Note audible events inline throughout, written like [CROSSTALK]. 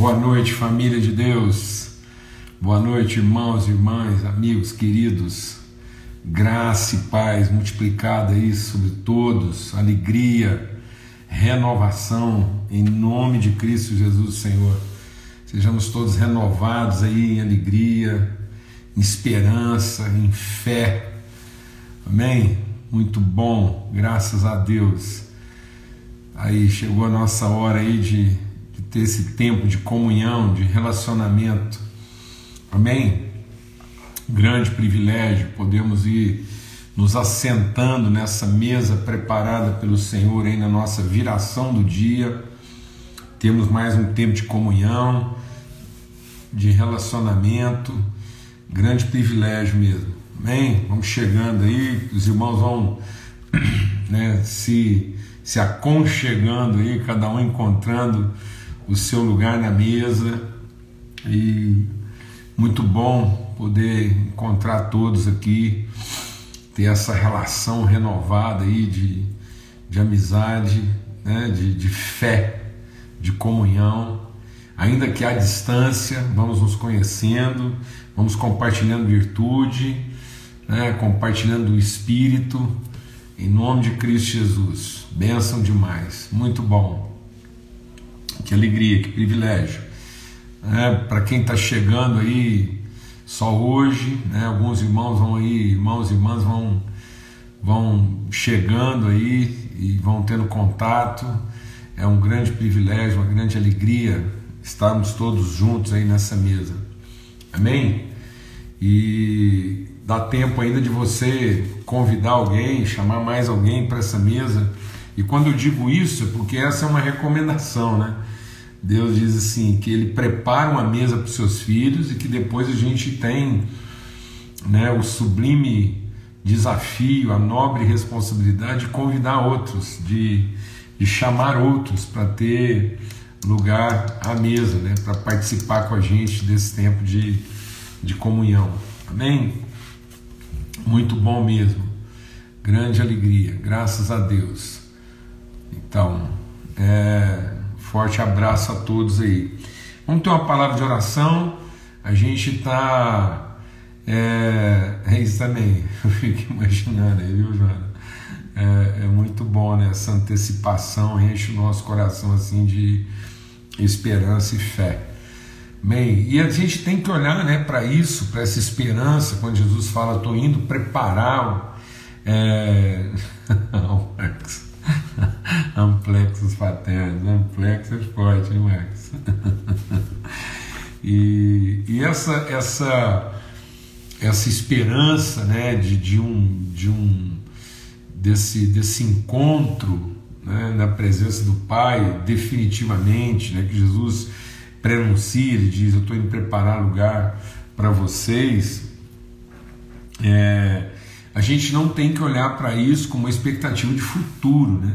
Boa noite, família de Deus. Boa noite, irmãos, irmãs, amigos, queridos. Graça e paz multiplicada aí sobre todos, alegria, renovação, em nome de Cristo Jesus, Senhor. Sejamos todos renovados aí em alegria, em esperança, em fé. Amém? Muito bom, graças a Deus. Aí chegou a nossa hora aí de ter esse tempo de comunhão, de relacionamento. Amém? Grande privilégio, podemos ir nos assentando nessa mesa preparada pelo Senhor aí na nossa viração do dia. Temos mais um tempo de comunhão, de relacionamento. Grande privilégio mesmo. Amém? Vamos chegando aí, os irmãos vão [CLEARS THROAT] né, se, se aconchegando aí, cada um encontrando o seu lugar na mesa e muito bom poder encontrar todos aqui, ter essa relação renovada aí de, de amizade, né, de, de fé, de comunhão. Ainda que à distância, vamos nos conhecendo, vamos compartilhando virtude, né, compartilhando o Espírito, em nome de Cristo Jesus. Bênção demais, muito bom. Que alegria, que privilégio. É, Para quem está chegando aí só hoje, né, alguns irmãos vão aí, irmãos e irmãs vão, vão chegando aí e vão tendo contato. É um grande privilégio, uma grande alegria estarmos todos juntos aí nessa mesa. Amém? E dá tempo ainda de você convidar alguém, chamar mais alguém para essa mesa. E quando eu digo isso, é porque essa é uma recomendação, né? Deus diz assim que Ele prepara uma mesa para os seus filhos e que depois a gente tem né, o sublime desafio, a nobre responsabilidade de convidar outros, de, de chamar outros para ter lugar à mesa, né, para participar com a gente desse tempo de, de comunhão. Amém? Muito bom mesmo. Grande alegria, graças a Deus. Então, é, Forte abraço a todos aí. Vamos ter uma palavra de oração. A gente está. É, é isso também. [LAUGHS] Eu fico imaginando aí, viu, Joana? É, é, muito bom, né? Essa antecipação enche o nosso coração assim de esperança e fé. Bem, e a gente tem que olhar né, para isso, para essa esperança, quando Jesus fala, estou indo preparar. É... [LAUGHS] [LAUGHS] Amplexos paternos, amplexo é forte, hein, Max? [LAUGHS] e, e essa, essa, essa esperança né, de, de, um, de um desse, desse encontro né, na presença do Pai, definitivamente, né, que Jesus prenuncia, ele diz: Eu estou indo preparar lugar para vocês. É, a gente não tem que olhar para isso como uma expectativa de futuro, né?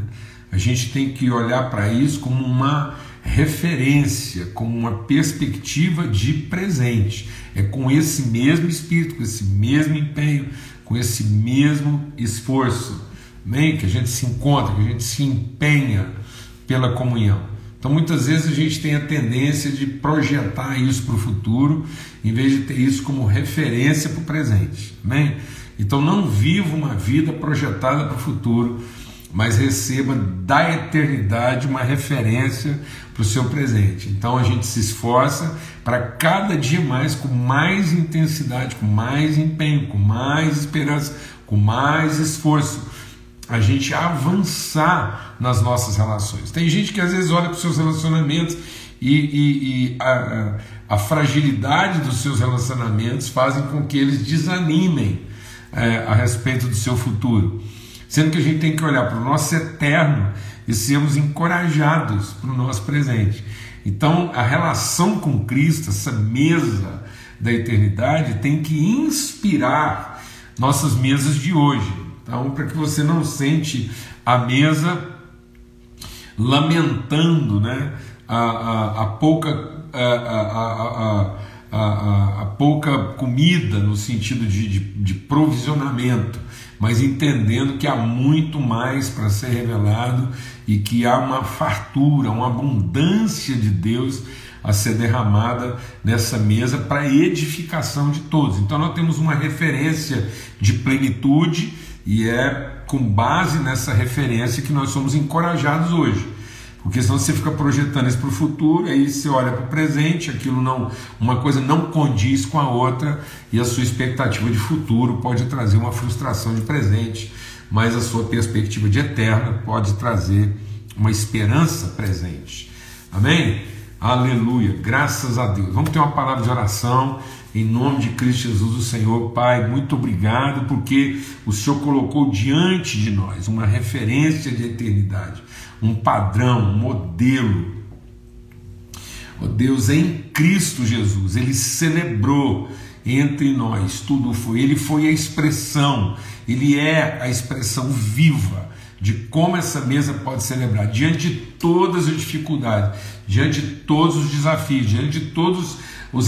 A gente tem que olhar para isso como uma referência, como uma perspectiva de presente. É com esse mesmo espírito, com esse mesmo empenho, com esse mesmo esforço, bem, que a gente se encontra, que a gente se empenha pela comunhão. Então muitas vezes a gente tem a tendência de projetar isso para o futuro, em vez de ter isso como referência para o presente. Amém? Então não viva uma vida projetada para o futuro, mas receba da eternidade uma referência para o seu presente. Então a gente se esforça para cada dia mais, com mais intensidade, com mais empenho, com mais esperança, com mais esforço, a gente avançar nas nossas relações. Tem gente que às vezes olha para os seus relacionamentos e, e, e a, a, fragilidade dos seus relacionamentos fazem com que eles desanimem é, a respeito do seu futuro. Sendo que a gente tem que olhar para o nosso eterno e sermos encorajados para o nosso presente. Então, a relação com Cristo, essa mesa da eternidade, tem que inspirar nossas mesas de hoje. Então, para que você não sente a mesa lamentando né, a, a, a pouca. A, a, a, a, pouca comida no sentido de, de, de, provisionamento, mas entendendo que há muito mais para ser revelado e que há uma fartura, uma abundância de Deus a ser derramada nessa mesa para edificação de todos. Então nós temos uma referência de plenitude e é com base nessa referência que nós somos encorajados hoje. Porque senão você fica projetando isso para o futuro, aí você olha para o presente, aquilo não, uma coisa não condiz com a outra, e a sua expectativa de futuro pode trazer uma frustração de presente, mas a sua perspectiva de eterna pode trazer uma esperança presente. Amém? Aleluia, graças a Deus. Vamos ter uma palavra de oração em nome de Cristo Jesus, o Senhor. Pai, muito obrigado porque o Senhor colocou diante de nós uma referência de eternidade um padrão, um modelo. Oh Deus, em Cristo Jesus, Ele celebrou entre nós, tudo foi. Ele foi a expressão, Ele é a expressão viva de como essa mesa pode celebrar, diante de todas as dificuldades, diante de todos os desafios, diante de todos os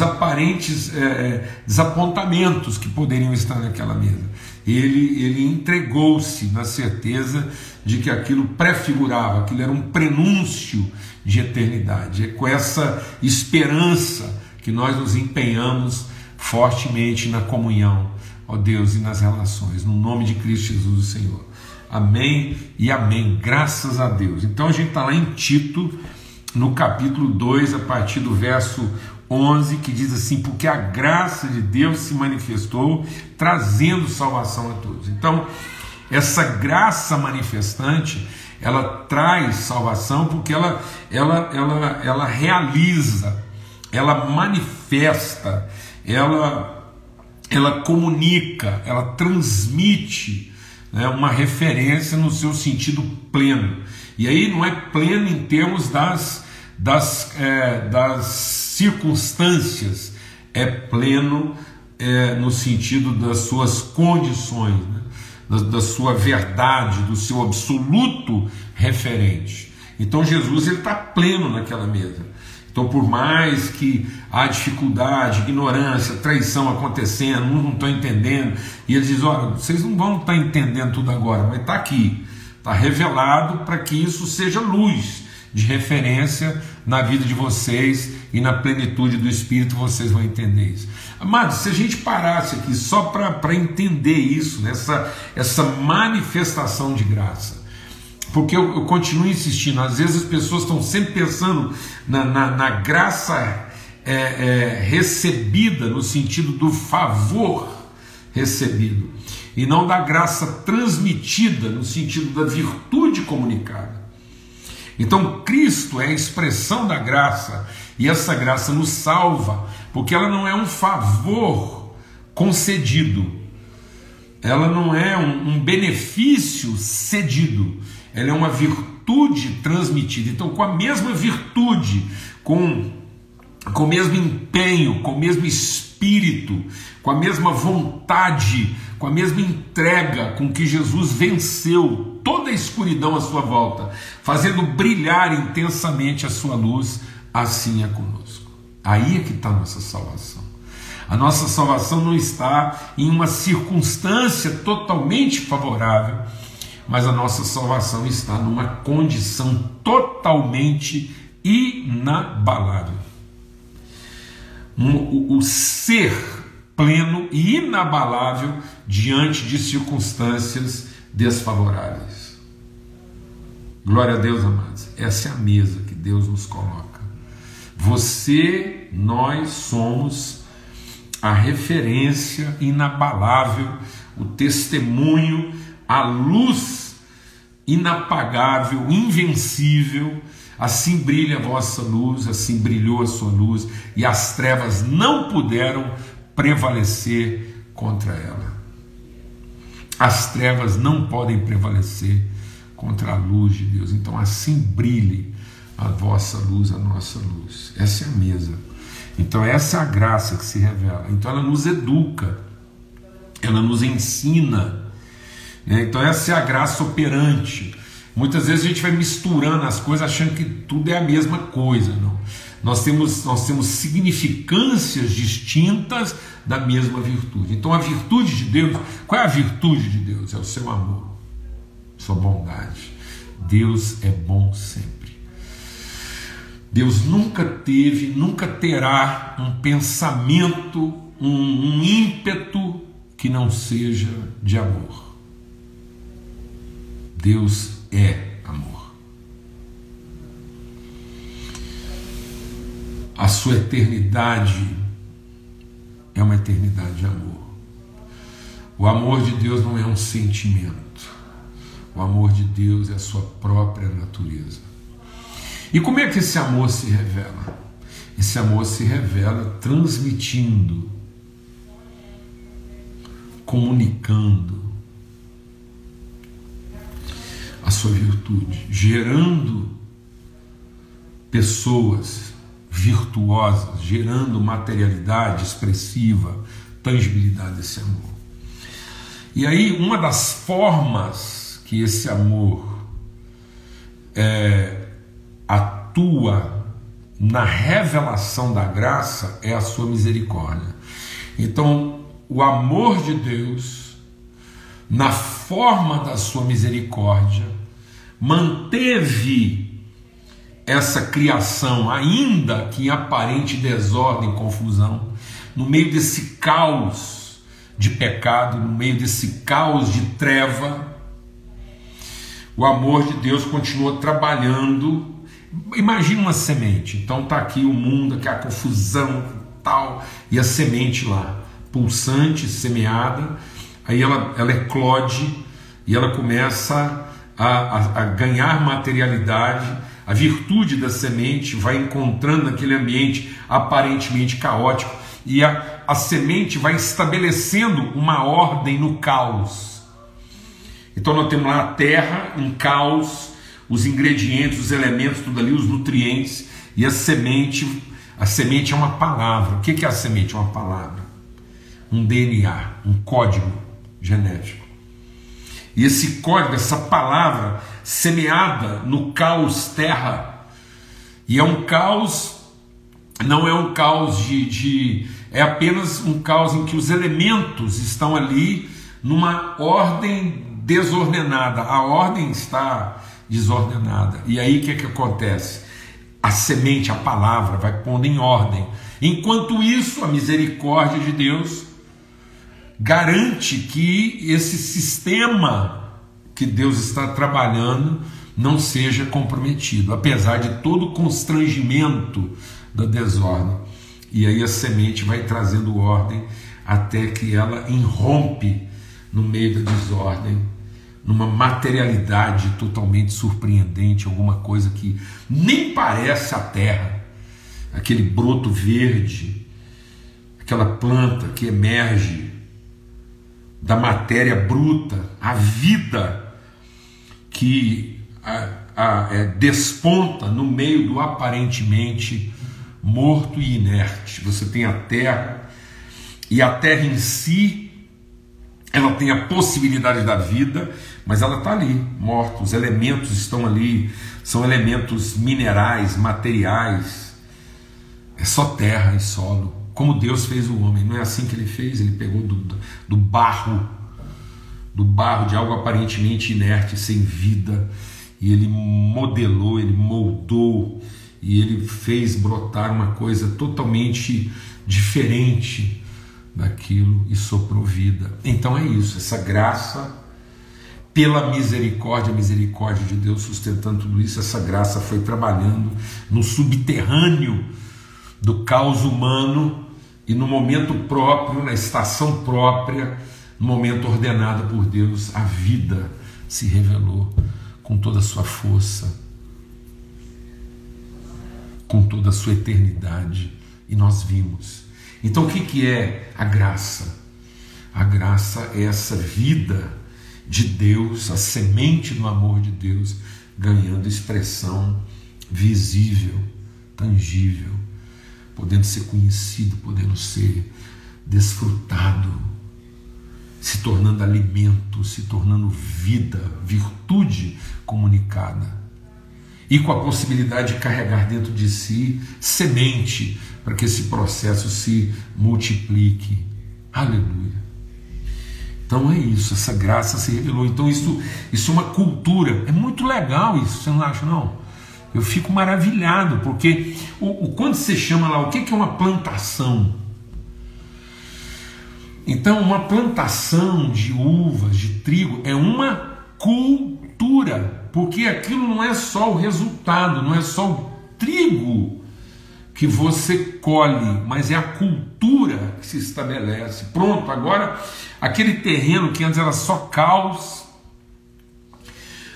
aparentes é, desapontamentos que poderiam estar naquela mesa. Ele, ele entregou-se na certeza de que aquilo prefigurava, aquilo era um prenúncio de eternidade. É com essa esperança que nós nos empenhamos fortemente na comunhão, ó Deus, e nas relações, no nome de Cristo Jesus, o Senhor. Amém e amém, graças a Deus. Então a gente está lá em Tito, no capítulo 2, a partir do verso 11, que diz assim: Porque a graça de Deus se manifestou, trazendo salvação a todos. Então, essa graça manifestante, ela traz salvação porque ela, ela, ela, ela realiza, ela manifesta, ela, ela comunica, ela transmite né, uma referência no seu sentido pleno. E aí não é pleno em termos das, das, é, das circunstâncias, é pleno é, no sentido das suas condições. Né? da, da sua verdade, do seu absoluto referente. Então Jesus está pleno naquela mesa. Então, por mais que há dificuldade, ignorância, traição acontecendo, uns não estão entendendo, e ele diz: Olha, vocês não vão estar entendendo tudo agora, mas está aqui, está revelado para que isso seja luz de referência na vida de vocês e na plenitude do Espírito vocês vão entender isso. Amados, se a gente parasse aqui só para entender isso, essa, essa manifestação de graça, porque eu, eu, continuo insistindo, às vezes as pessoas estão sempre pensando na, na, na graça é, é, recebida, no sentido do favor recebido, e não da graça transmitida, no sentido da virtude comunicada. Então, Cristo é a expressão da graça, e essa graça nos salva, porque ela não é um favor concedido, ela não é um, um benefício cedido, ela é uma virtude transmitida. Então, com a mesma virtude, com, com o mesmo empenho, com o mesmo espírito, com a mesma vontade, com a mesma entrega com que Jesus venceu toda a escuridão à sua volta, fazendo brilhar intensamente a sua luz, assim é conosco. Aí é que está a nossa salvação. A nossa salvação não está em uma circunstância totalmente favorável, mas a nossa salvação está numa condição totalmente inabalável. O, o ser pleno e inabalável diante de circunstâncias desfavoráveis. Glória a Deus, amados. Essa é a mesa que Deus nos coloca. Você, nós somos a referência inabalável, o testemunho, a luz inapagável, invencível. Assim brilha a vossa luz, assim brilhou a sua luz, e as trevas não puderam prevalecer contra ela. As trevas não podem prevalecer contra a luz de Deus. Então, assim brilhe a vossa luz, a nossa luz. Essa é a mesa. Então, essa é a graça que se revela. Então, ela nos educa, ela nos ensina. Né? Então, essa é a graça operante. Muitas vezes a gente vai misturando as coisas achando que tudo é a mesma coisa. Não. Nós temos, nós temos significâncias distintas da mesma virtude. Então, a virtude de Deus, qual é a virtude de Deus? É o seu amor, sua bondade. Deus é bom sempre. Deus nunca teve, nunca terá um pensamento, um, um ímpeto que não seja de amor. Deus é amor. A sua eternidade é uma eternidade de amor. O amor de Deus não é um sentimento. O amor de Deus é a sua própria natureza. E como é que esse amor se revela? Esse amor se revela transmitindo, comunicando a sua virtude, gerando pessoas virtuosas, gerando materialidade expressiva, tangibilidade desse amor. E aí, uma das formas que esse amor é, atua na revelação da graça é a sua misericórdia. Então, o amor de Deus, na forma da sua misericórdia, manteve essa criação, ainda que em aparente desordem e confusão, no meio desse caos de pecado, no meio desse caos de treva, o amor de Deus continua trabalhando Imagina uma semente. Então tá aqui o mundo, aqui a confusão tal, e a semente lá, pulsante, semeada, aí ela, ela eclode e ela começa a, a, a ganhar materialidade, a virtude da semente vai encontrando aquele ambiente aparentemente caótico e a, a semente vai estabelecendo uma ordem no caos. Então nós temos lá a terra em caos, os ingredientes, os elementos, tudo ali, os nutrientes e a semente. A semente é uma palavra. O que é a semente? É uma palavra, um DNA, um código genético. E esse código, essa palavra semeada no caos terra, e é um caos, não é um caos de, de é apenas um caos em que os elementos estão ali numa ordem desordenada. A ordem está desordenada. E aí o que, é que acontece? A semente, a palavra, vai pondo em ordem. Enquanto isso, a misericórdia de Deus garante que esse sistema que Deus está trabalhando não seja comprometido, apesar de todo o constrangimento da desordem. E aí a semente vai trazendo ordem até que ela irrompe no meio da desordem numa materialidade totalmente surpreendente, alguma coisa que nem parece a terra, aquele broto verde, aquela planta que emerge da matéria bruta, a vida que a, a, é, desponta no meio do aparentemente morto e inerte. Você tem a terra, e a terra em si ela tem a possibilidade da vida, mas ela está ali, morta. Os elementos estão ali, são elementos minerais, materiais. É só terra e solo. Como Deus fez o homem, não é assim que ele fez? Ele pegou do, do barro, do barro de algo aparentemente inerte, sem vida, e ele modelou, ele moldou, e ele fez brotar uma coisa totalmente diferente daquilo e soprou vida. Então é isso, essa graça, pela misericórdia, misericórdia de Deus sustentando tudo isso, essa graça foi trabalhando no subterrâneo do caos humano e no momento próprio, na estação própria, no momento ordenado por Deus, a vida se revelou com toda a sua força, com toda a sua eternidade, e nós vimos então o que, que é a graça? A graça é essa vida de Deus, a semente do amor de Deus, ganhando expressão visível, tangível, podendo ser conhecido, podendo ser desfrutado, se tornando alimento, se tornando vida, virtude comunicada. E com a possibilidade de carregar dentro de si semente para que esse processo se multiplique. Aleluia. Então é isso, essa graça se revelou. Então isso, isso é uma cultura. É muito legal isso, você não acha não? Eu fico maravilhado, porque o, o quando você chama lá, o que, que é uma plantação? Então, uma plantação de uvas, de trigo, é uma cultura, porque aquilo não é só o resultado, não é só o trigo que você colhe, mas é a cultura que se estabelece. Pronto, agora aquele terreno que antes era só caos,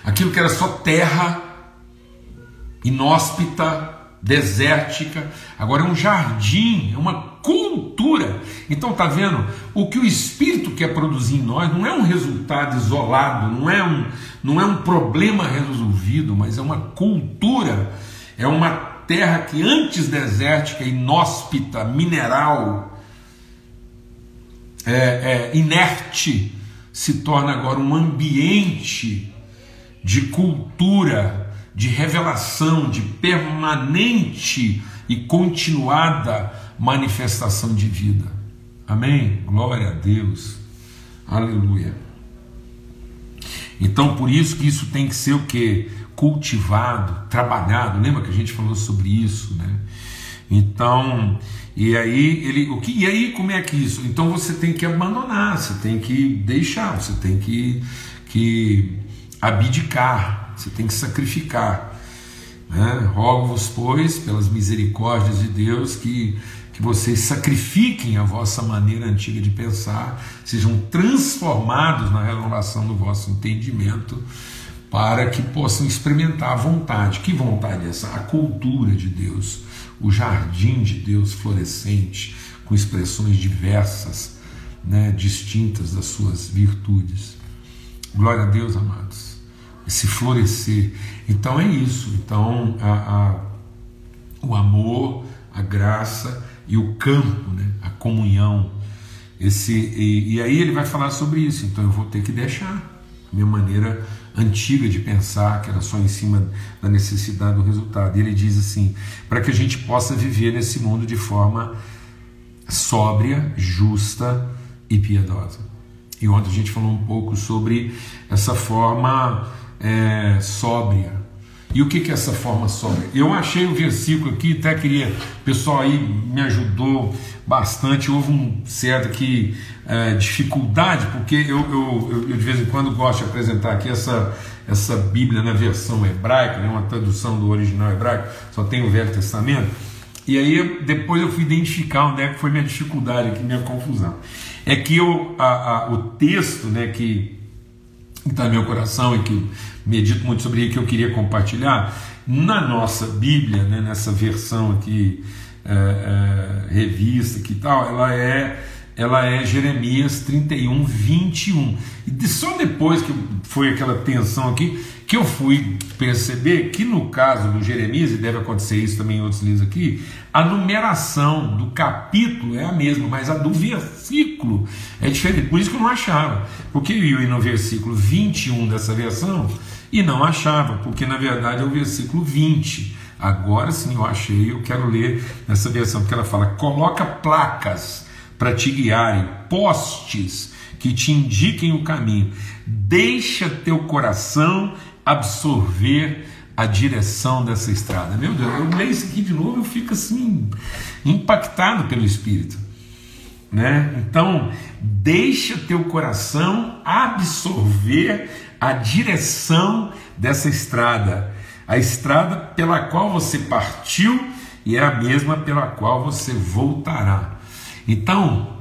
aquilo que era só terra inóspita, desértica, agora é um jardim, é uma cultura. Então tá vendo? O que o espírito quer produzir em nós não é um resultado isolado, não é um não é um problema resolvido, mas é uma cultura, é uma terra que antes desértica, inóspita, mineral, é, é, inerte, se torna agora um ambiente de cultura de revelação, de permanente e continuada manifestação de vida. Amém? Glória a Deus. Aleluia. Então, por isso que isso tem que ser o que? Cultivado, trabalhado. Lembra que a gente falou sobre isso, né? Então, e aí ele, o que, e aí como é que isso? Então você tem que abandonar, você tem que deixar, você tem que, que abdicar, você tem que sacrificar. Né? Rogo-vos, pois, pelas misericórdias de Deus, que, que vocês sacrifiquem a vossa maneira antiga de pensar, sejam transformados na renovação do vosso entendimento, para que possam experimentar a vontade. Que vontade é essa? A cultura de Deus, o jardim de Deus florescente, com expressões diversas, né, distintas das suas virtudes. Glória a Deus, amados esse florescer. Então é isso. Então a, a, o amor, a graça e o campo, né? a comunhão. Esse, e, e aí ele vai falar sobre isso. Então eu vou ter que deixar minha maneira antiga de pensar, que era só em cima da necessidade do resultado. E ele diz assim: para que a gente possa viver nesse mundo de forma sóbria, justa e piedosa. E ontem a gente falou um pouco sobre essa forma é, sóbria. E o que, que é essa forma sóbria? Eu achei o versículo aqui, até queria, o pessoal aí me ajudou bastante. Houve um certo que é, dificuldade, porque eu, eu, eu, de vez em quando gosto de apresentar aqui essa, essa Bíblia na versão hebraica, né, uma tradução do original hebraico, só tem o Velho Testamento. E aí depois eu fui identificar onde é que foi minha dificuldade aqui, minha confusão. É que eu, a, a, o texto né, que está no meu coração e que medito muito sobre ele que eu queria compartilhar, na nossa Bíblia, né, nessa versão aqui é, é, revista que tal, ela é ela é Jeremias 31, 21. E só depois que foi aquela tensão aqui, que eu fui perceber que no caso do Jeremias, e deve acontecer isso também em outros livros aqui, a numeração do capítulo é a mesma, mas a do versículo é diferente. Por isso que eu não achava. Porque eu ia no versículo 21 dessa versão e não achava, porque na verdade é o versículo 20. Agora sim eu achei, eu quero ler nessa versão, porque ela fala: coloca placas para te guiarem, postes que te indiquem o caminho. Deixa teu coração absorver a direção dessa estrada. Meu Deus, eu leio isso aqui de novo, eu fico assim impactado pelo Espírito. Né? Então, deixa teu coração absorver a direção dessa estrada, a estrada pela qual você partiu e é a mesma pela qual você voltará. Então,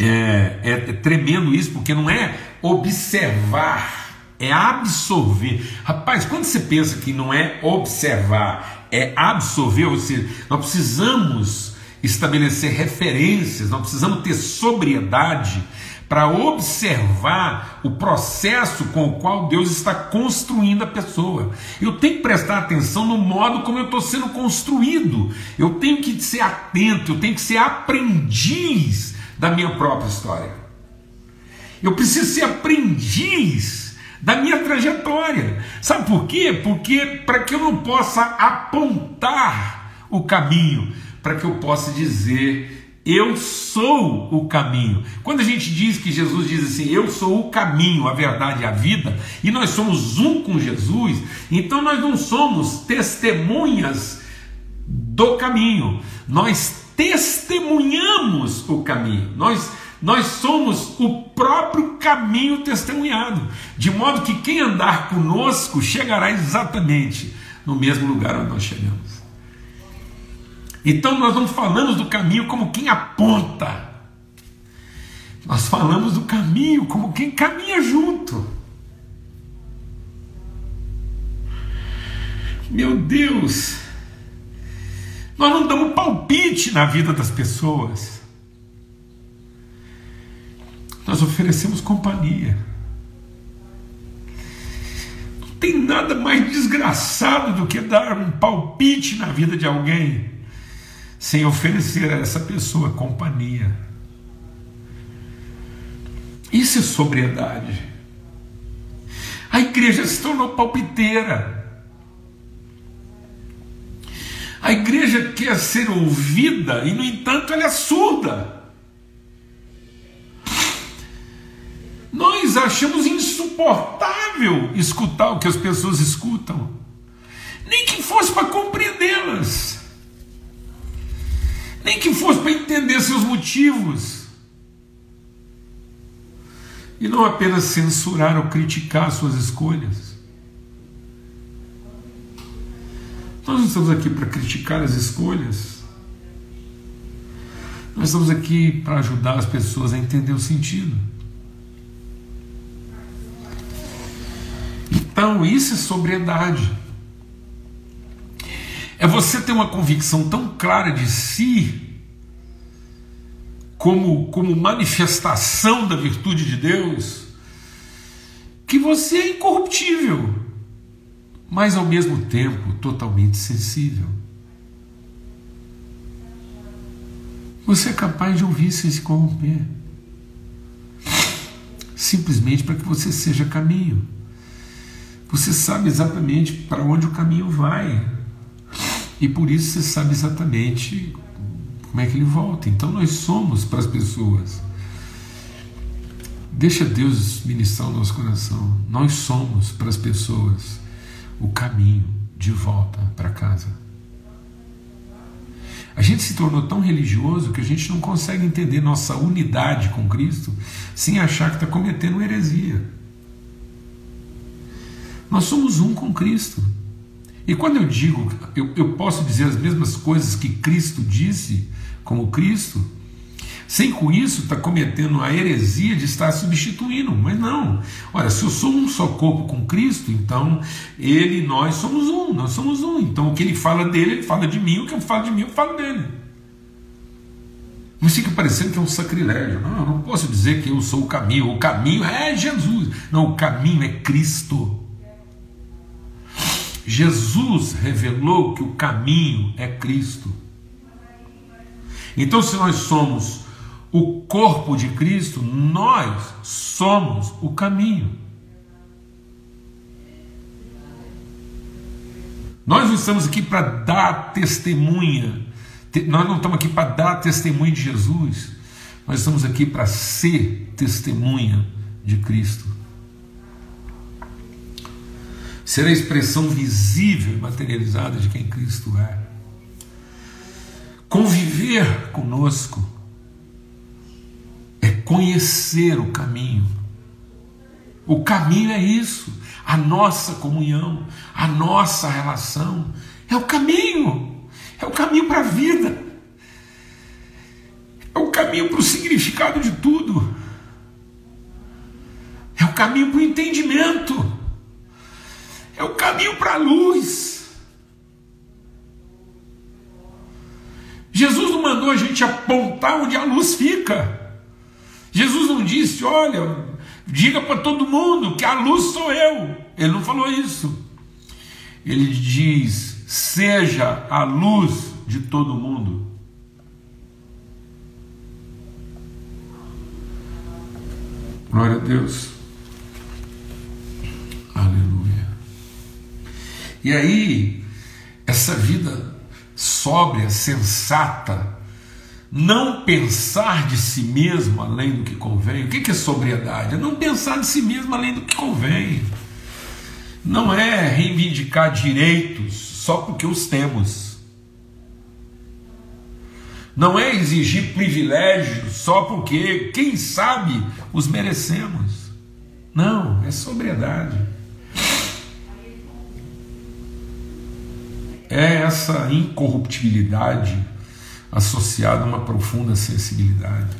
é, é, é tremendo isso, porque não é observar, é absorver. Rapaz, quando você pensa que não é observar, é absorver, ou seja, nós precisamos estabelecer referências, nós precisamos ter sobriedade para observar o processo com o qual Deus está construindo a pessoa. Eu tenho que prestar atenção no modo como eu estou sendo construído. Eu tenho que ser atento, eu tenho que ser aprendiz da minha própria história. Eu preciso ser aprendiz da minha trajetória. Sabe por quê? Porque para que eu não possa apontar o caminho, para que eu possa dizer Eu sou o caminho. Quando a gente diz que Jesus diz assim, eu sou o caminho, a verdade e a vida, e nós somos um com Jesus, então nós não somos testemunhas do caminho, nós testemunhamos o caminho, nós, nós somos o próprio caminho testemunhado, de modo que quem andar conosco chegará exatamente no mesmo lugar onde nós chegamos. Então nós não falamos do caminho como quem aponta, nós falamos do caminho como quem caminha junto. Meu Deus, nós não damos palpite na vida das pessoas, nós oferecemos companhia. Não tem nada mais desgraçado do que dar um palpite na vida de alguém sem oferecer a essa pessoa companhia. Isso é sobriedade. A igreja se tornou palpiteira. A igreja quer ser ouvida e, no entanto, ela é surda. Nós achamos insuportável escutar o que as pessoas escutam, nem que fosse para compreendê-las nem que fosse para entender seus motivos. E não apenas censurar ou criticar suas escolhas. Nós não estamos aqui para criticar as escolhas. Nós estamos aqui para ajudar as pessoas a entender o sentido. Então, isso é sobriedade é você ter uma convicção tão clara de si, como, como manifestação da virtude de Deus, que você é incorruptível, mas ao mesmo tempo totalmente sensível. Você é capaz de ouvir sem se corromper, simplesmente para que você seja caminho. Você sabe exatamente para onde o caminho vai. E por isso você sabe exatamente como é que ele volta. Então nós somos para as pessoas. Deixa Deus ministrar o nosso coração. Nós somos para as pessoas o caminho de volta para casa. A gente se tornou tão religioso que a gente não consegue entender nossa unidade com Cristo sem achar que está cometendo heresia. Nós somos um com Cristo. E quando eu digo, eu, eu posso dizer as mesmas coisas que Cristo disse, como Cristo, sem com isso estar tá cometendo a heresia de estar substituindo, mas não. Olha, se eu sou um só corpo com Cristo, então ele e nós somos um, nós somos um. Então o que ele fala dele, ele fala de mim, o que eu falo de mim, eu falo dele. Não fica parecendo que é um sacrilégio. Não, eu não posso dizer que eu sou o caminho, o caminho é Jesus. Não, o caminho é Cristo. Jesus revelou que o caminho é Cristo. Então, se nós somos o corpo de Cristo, nós somos o caminho. Nós não estamos aqui para dar testemunha, nós não estamos aqui para dar testemunha de Jesus, nós estamos aqui para ser testemunha de Cristo ser a expressão visível e materializada de quem Cristo é. Conviver conosco é conhecer o caminho. O caminho é isso, a nossa comunhão, a nossa relação. É o caminho, é o caminho para a vida, é o caminho para o significado de tudo, é o caminho para o entendimento é o caminho para a luz. Jesus não mandou a gente apontar onde a luz fica. Jesus não disse, olha, diga para todo mundo que a luz sou eu. Ele não falou isso. Ele diz: seja a luz de todo mundo. Glória a Deus. E aí, essa vida sóbria, sensata, não pensar de si mesmo além do que convém. O que é sobriedade? É não pensar de si mesmo além do que convém. Não é reivindicar direitos só porque os temos. Não é exigir privilégios só porque, quem sabe, os merecemos. Não, é sobriedade. É essa incorruptibilidade associada a uma profunda sensibilidade.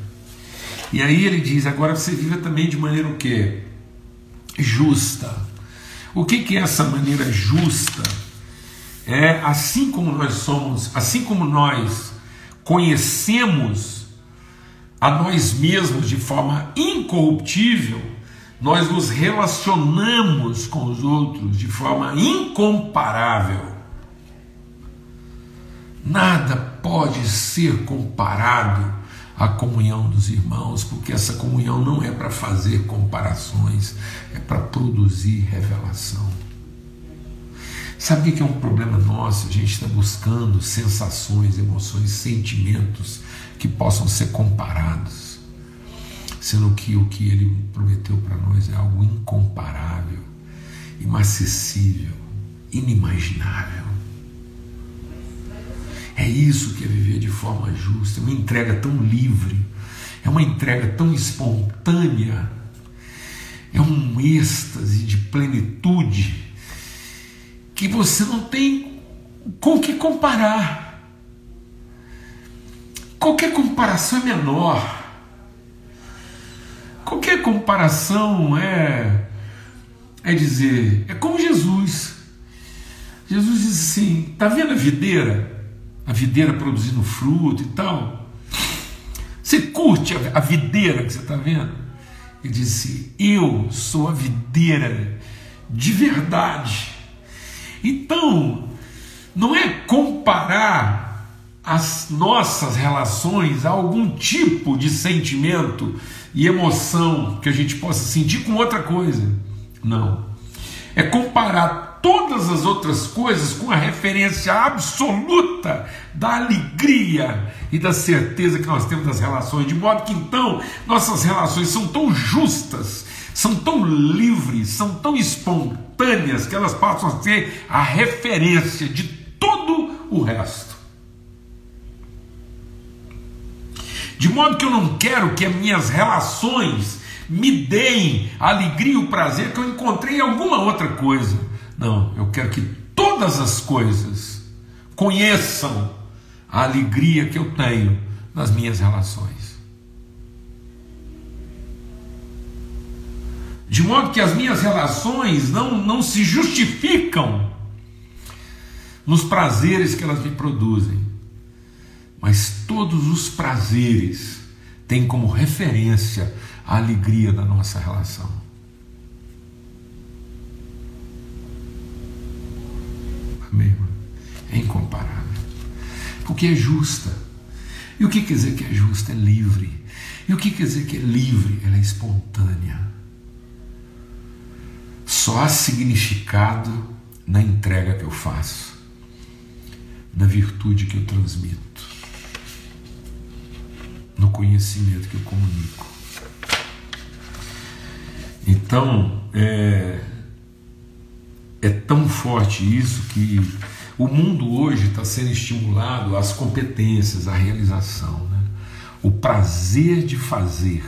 E aí ele diz: agora você vive também de maneira o quê? Justa. O que, que é essa maneira justa? É assim como nós somos, assim como nós conhecemos a nós mesmos de forma incorruptível, nós nos relacionamos com os outros de forma incomparável. Nada pode ser comparado à comunhão dos irmãos, porque essa comunhão não é para fazer comparações, é para produzir revelação. Sabe o que é um problema nosso? A gente está buscando sensações, emoções, sentimentos que possam ser comparados, sendo que o que ele prometeu para nós é algo incomparável, inacessível, inimaginável. É isso que é viver de forma justa, é uma entrega tão livre, é uma entrega tão espontânea, é um êxtase de plenitude que você não tem com que comparar. Qualquer comparação é menor. Qualquer comparação é é dizer, é como Jesus. Jesus diz assim: tá vendo a videira? A videira produzindo fruto e tal. Você curte a videira que você está vendo? Ele diz assim: Eu sou a videira de verdade. Então, não é comparar as nossas relações a algum tipo de sentimento e emoção que a gente possa sentir com outra coisa. Não. É comparar todas as outras coisas com a referência absoluta da alegria e da certeza que nós temos das relações, de modo que então nossas relações são tão justas, são tão livres, são tão espontâneas que elas passam a ser a referência de todo o resto. De modo que eu não quero que as minhas relações me deem a alegria e o prazer que eu encontrei em alguma outra coisa. Não, eu quero que todas as coisas conheçam a alegria que eu tenho nas minhas relações. de modo que as minhas relações não, não se justificam nos prazeres que elas me produzem, mas todos os prazeres têm como referência a alegria da nossa relação. Amém? É incomparável. Porque é justa. E o que quer dizer que é justa? É livre. E o que quer dizer que é livre? Ela é espontânea. Só há significado na entrega que eu faço, na virtude que eu transmito, no conhecimento que eu comunico. Então, é, é tão forte isso que o mundo hoje está sendo estimulado às competências, à realização, né? o prazer de fazer.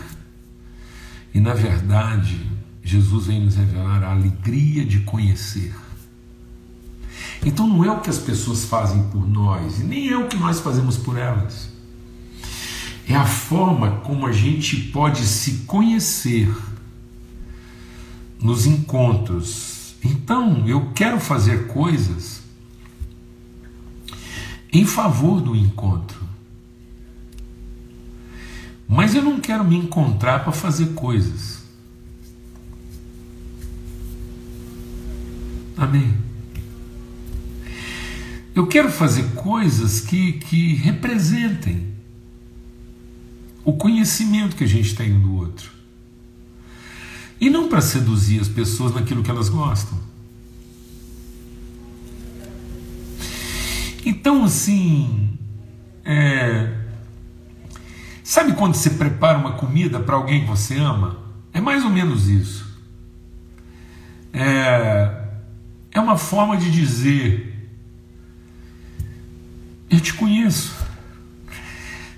E, na verdade, Jesus vem nos revelar a alegria de conhecer. Então não é o que as pessoas fazem por nós, e nem é o que nós fazemos por elas. É a forma como a gente pode se conhecer nos encontros. Então, eu quero fazer coisas em favor do encontro. Mas eu não quero me encontrar para fazer coisas. Amém. Eu quero fazer coisas que, que representem o conhecimento que a gente tem um do outro. E não para seduzir as pessoas naquilo que elas gostam. Então, assim, é, Sabe quando você prepara uma comida para alguém que você ama? É mais ou menos isso. É, é uma forma de dizer: Eu te conheço.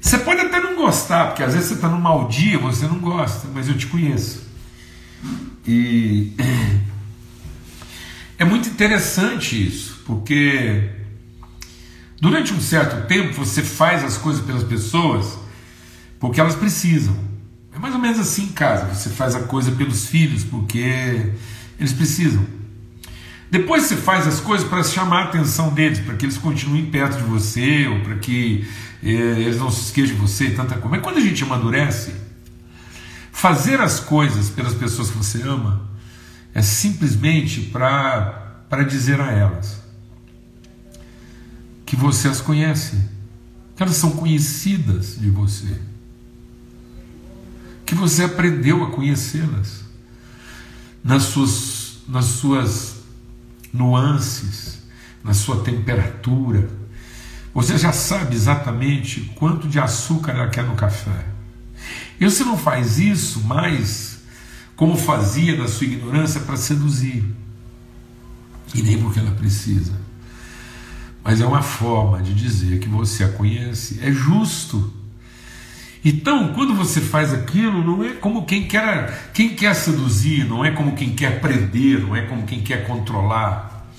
Você pode até não gostar, porque às vezes você está num mau dia, você não gosta, mas eu te conheço. E [CLEARS THROAT] é muito interessante isso, porque durante um certo tempo você faz as coisas pelas pessoas porque elas precisam. É mais ou menos assim em casa, você faz a coisa pelos filhos porque eles precisam. Depois você faz as coisas para chamar a atenção deles, para que eles continuem perto de você, ou para que eh, eles não se esqueçam de você, tanta coisa. Mas quando a gente amadurece, fazer as coisas pelas pessoas que você ama é simplesmente para dizer a elas que você as conhece, que elas são conhecidas de você, que você aprendeu a conhecê-las nas suas, nas suas nuances, na sua temperatura. Você já sabe exatamente quanto de açúcar ela quer no café. E você não faz isso mais como fazia na sua ignorância para seduzir. E nem porque ela precisa. Mas é uma forma de dizer que você a conhece. É justo. Então, quando você faz aquilo, não é como quem quer, quem quer seduzir, não é como quem quer prender, não é como quem quer controlar.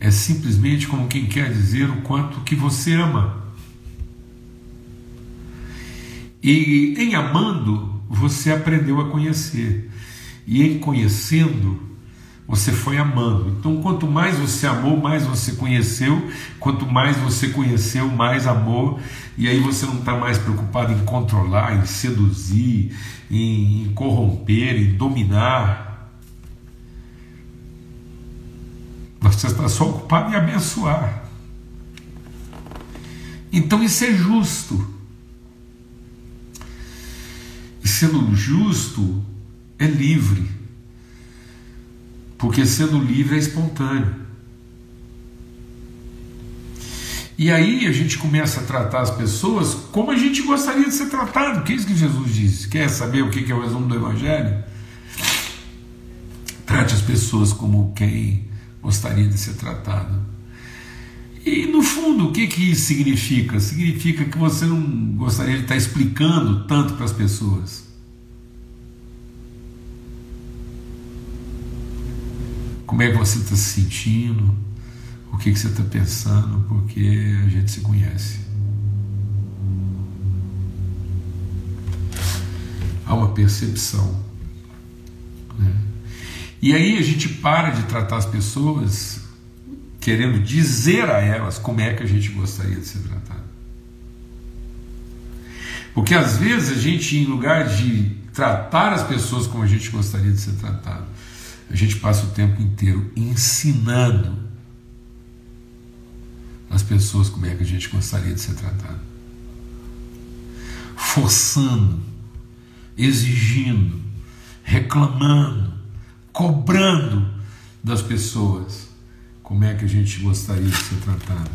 É simplesmente como quem quer dizer o quanto que você ama. E em amando, você aprendeu a conhecer. E em conhecendo, você foi amando. Então, quanto mais você amou, mais você conheceu. Quanto mais você conheceu, mais amou. E aí você não está mais preocupado em controlar, em seduzir, em, em corromper, em dominar. Você está só ocupado em abençoar. Então isso é justo. E sendo justo é livre. Porque sendo livre é espontâneo. E aí a gente começa a tratar as pessoas como a gente gostaria de ser tratado, que é isso que Jesus disse. Quer saber o que é o resumo do Evangelho? Trate as pessoas como quem gostaria de ser tratado. E no fundo, o que, que isso significa? Significa que você não gostaria de estar explicando tanto para as pessoas. Como é que você está se sentindo? O que, que você está pensando? Porque a gente se conhece. Há uma percepção. Né? E aí a gente para de tratar as pessoas querendo dizer a elas como é que a gente gostaria de ser tratado. Porque às vezes a gente, em lugar de tratar as pessoas como a gente gostaria de ser tratado, a gente passa o tempo inteiro ensinando as pessoas como é que a gente gostaria de ser tratado. Forçando, exigindo, reclamando, cobrando das pessoas como é que a gente gostaria de ser tratado.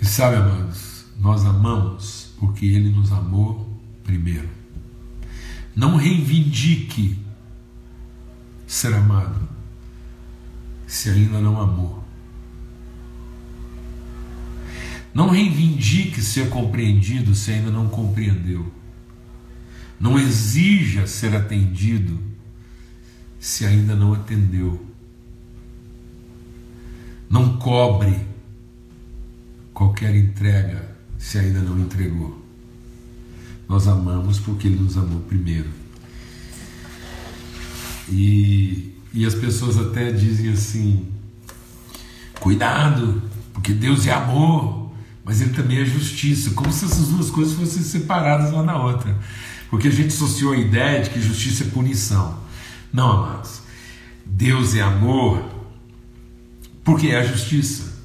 E sabe, amados, nós amamos porque Ele nos amou primeiro. Não reivindique ser amado se ainda não amou. Não reivindique ser compreendido se ainda não compreendeu. Não exija ser atendido se ainda não atendeu. Não cobre qualquer entrega se ainda não entregou. Nós amamos porque Ele nos amou primeiro. E, e as pessoas até dizem assim: cuidado, porque Deus é amor, mas Ele também é justiça, como se essas duas coisas fossem separadas uma na outra. Porque a gente associou a ideia de que justiça é punição. Não, amados. Deus é amor porque é a justiça.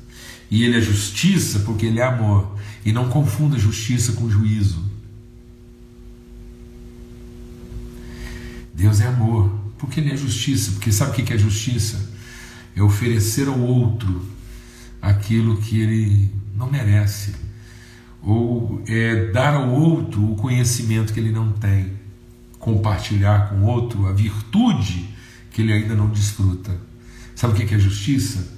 E Ele é justiça porque Ele é amor. E não confunda justiça com juízo. Deus é amor porque Ele é justiça. Porque sabe o que é justiça? É oferecer ao outro aquilo que ele não merece, ou é dar ao outro o conhecimento que ele não tem, compartilhar com outro a virtude que ele ainda não desfruta. Sabe o que é justiça?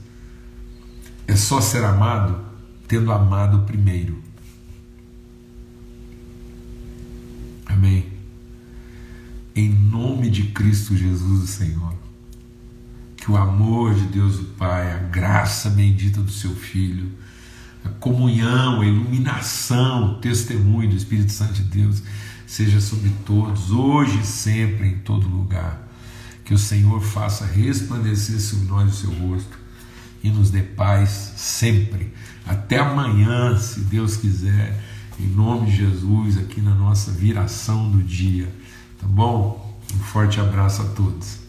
É só ser amado tendo amado primeiro. Amém. Em nome de Cristo Jesus, o Senhor. Que o amor de Deus o Pai, a graça bendita do seu Filho, a comunhão, a iluminação, o testemunho do Espírito Santo de Deus seja sobre todos, hoje e sempre, em todo lugar. Que o Senhor faça resplandecer sobre nós o seu rosto e nos dê paz sempre. Até amanhã, se Deus quiser, em nome de Jesus, aqui na nossa viração do dia. Tá bom? Um forte abraço a todos.